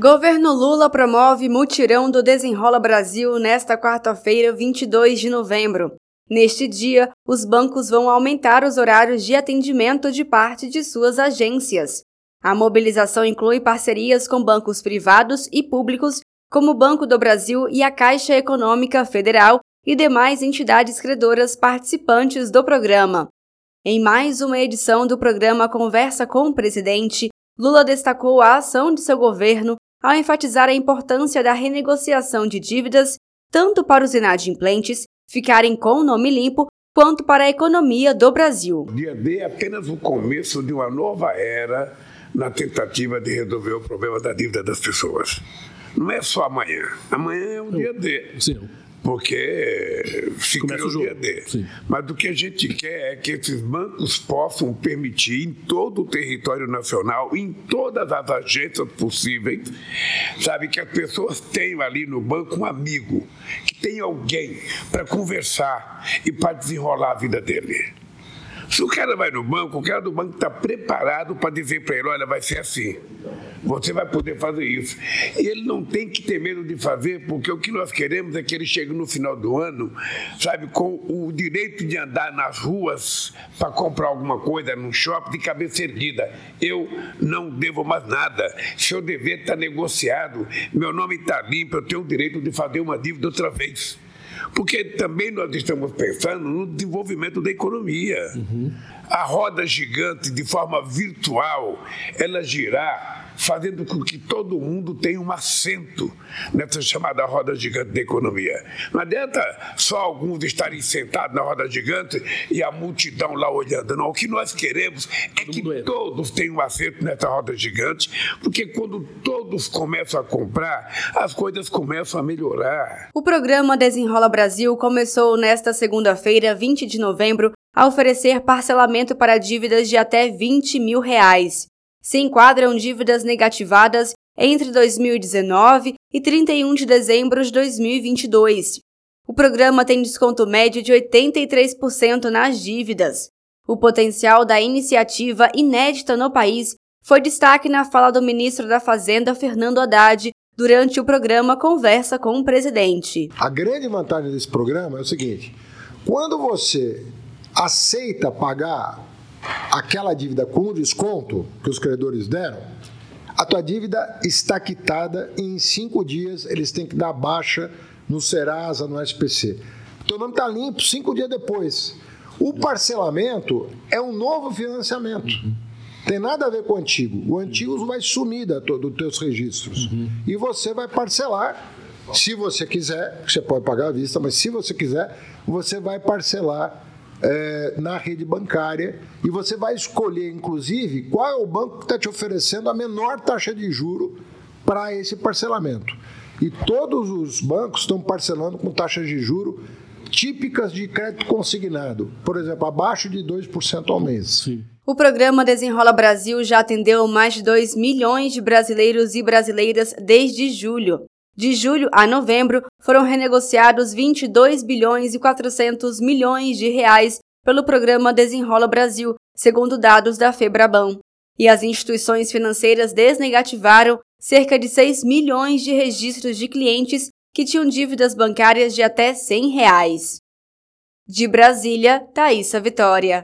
Governo Lula promove mutirão do Desenrola Brasil nesta quarta-feira, 22 de novembro. Neste dia, os bancos vão aumentar os horários de atendimento de parte de suas agências. A mobilização inclui parcerias com bancos privados e públicos, como o Banco do Brasil e a Caixa Econômica Federal e demais entidades credoras participantes do programa. Em mais uma edição do programa Conversa com o Presidente, Lula destacou a ação de seu governo ao enfatizar a importância da renegociação de dívidas tanto para os inadimplentes ficarem com o nome limpo quanto para a economia do Brasil. O dia D é apenas o começo de uma nova era na tentativa de resolver o problema da dívida das pessoas. Não é só amanhã. Amanhã é o dia D. Sim porque se Começa criou o dia D. Sim. Mas o que a gente quer é que esses bancos possam permitir em todo o território nacional, em todas as agências possíveis, sabe, que as pessoas tenham ali no banco um amigo, que tenha alguém para conversar e para desenrolar a vida dele. Se o cara vai no banco, o cara do banco está preparado para dizer para ele: olha, vai ser assim. Você vai poder fazer isso. E ele não tem que ter medo de fazer, porque o que nós queremos é que ele chegue no final do ano, sabe, com o direito de andar nas ruas para comprar alguma coisa no shopping de cabeça erguida. Eu não devo mais nada. Se eu dever, está negociado. Meu nome está limpo, eu tenho o direito de fazer uma dívida outra vez. Porque também nós estamos pensando no desenvolvimento da economia. Uhum. A roda gigante, de forma virtual, ela girar fazendo com que todo mundo tenha um assento nessa chamada roda gigante da economia. Não adianta só alguns estarem sentados na roda gigante e a multidão lá olhando. Não, o que nós queremos é que todos tenham um assento nessa roda gigante, porque quando todos começam a comprar, as coisas começam a melhorar. O programa Desenrola Brasil começou nesta segunda-feira, 20 de novembro, a oferecer parcelamento para dívidas de até 20 mil reais se enquadram dívidas negativadas entre 2019 e 31 de dezembro de 2022. O programa tem desconto médio de 83% nas dívidas. O potencial da iniciativa inédita no país foi destaque na fala do ministro da Fazenda, Fernando Haddad, durante o programa Conversa com o Presidente. A grande vantagem desse programa é o seguinte: quando você aceita pagar aquela dívida com desconto que os credores deram, a tua dívida está quitada e em cinco dias eles têm que dar baixa no Serasa, no SPC. O teu nome está limpo cinco dias depois. O parcelamento é um novo financiamento. Uhum. Tem nada a ver com o antigo. O antigo vai sumir da, dos teus registros. Uhum. E você vai parcelar, se você quiser, você pode pagar à vista, mas se você quiser, você vai parcelar é, na rede bancária e você vai escolher, inclusive, qual é o banco que está te oferecendo a menor taxa de juro para esse parcelamento. E todos os bancos estão parcelando com taxas de juro típicas de crédito consignado, por exemplo, abaixo de 2% ao mês. Sim. O programa Desenrola Brasil já atendeu mais de 2 milhões de brasileiros e brasileiras desde julho. De julho a novembro, foram renegociados 22 bilhões e 400 milhões de reais pelo programa Desenrola Brasil, segundo dados da Febraban. E as instituições financeiras desnegativaram cerca de 6 milhões de registros de clientes que tinham dívidas bancárias de até 100 reais. De Brasília, Thaisa Vitória.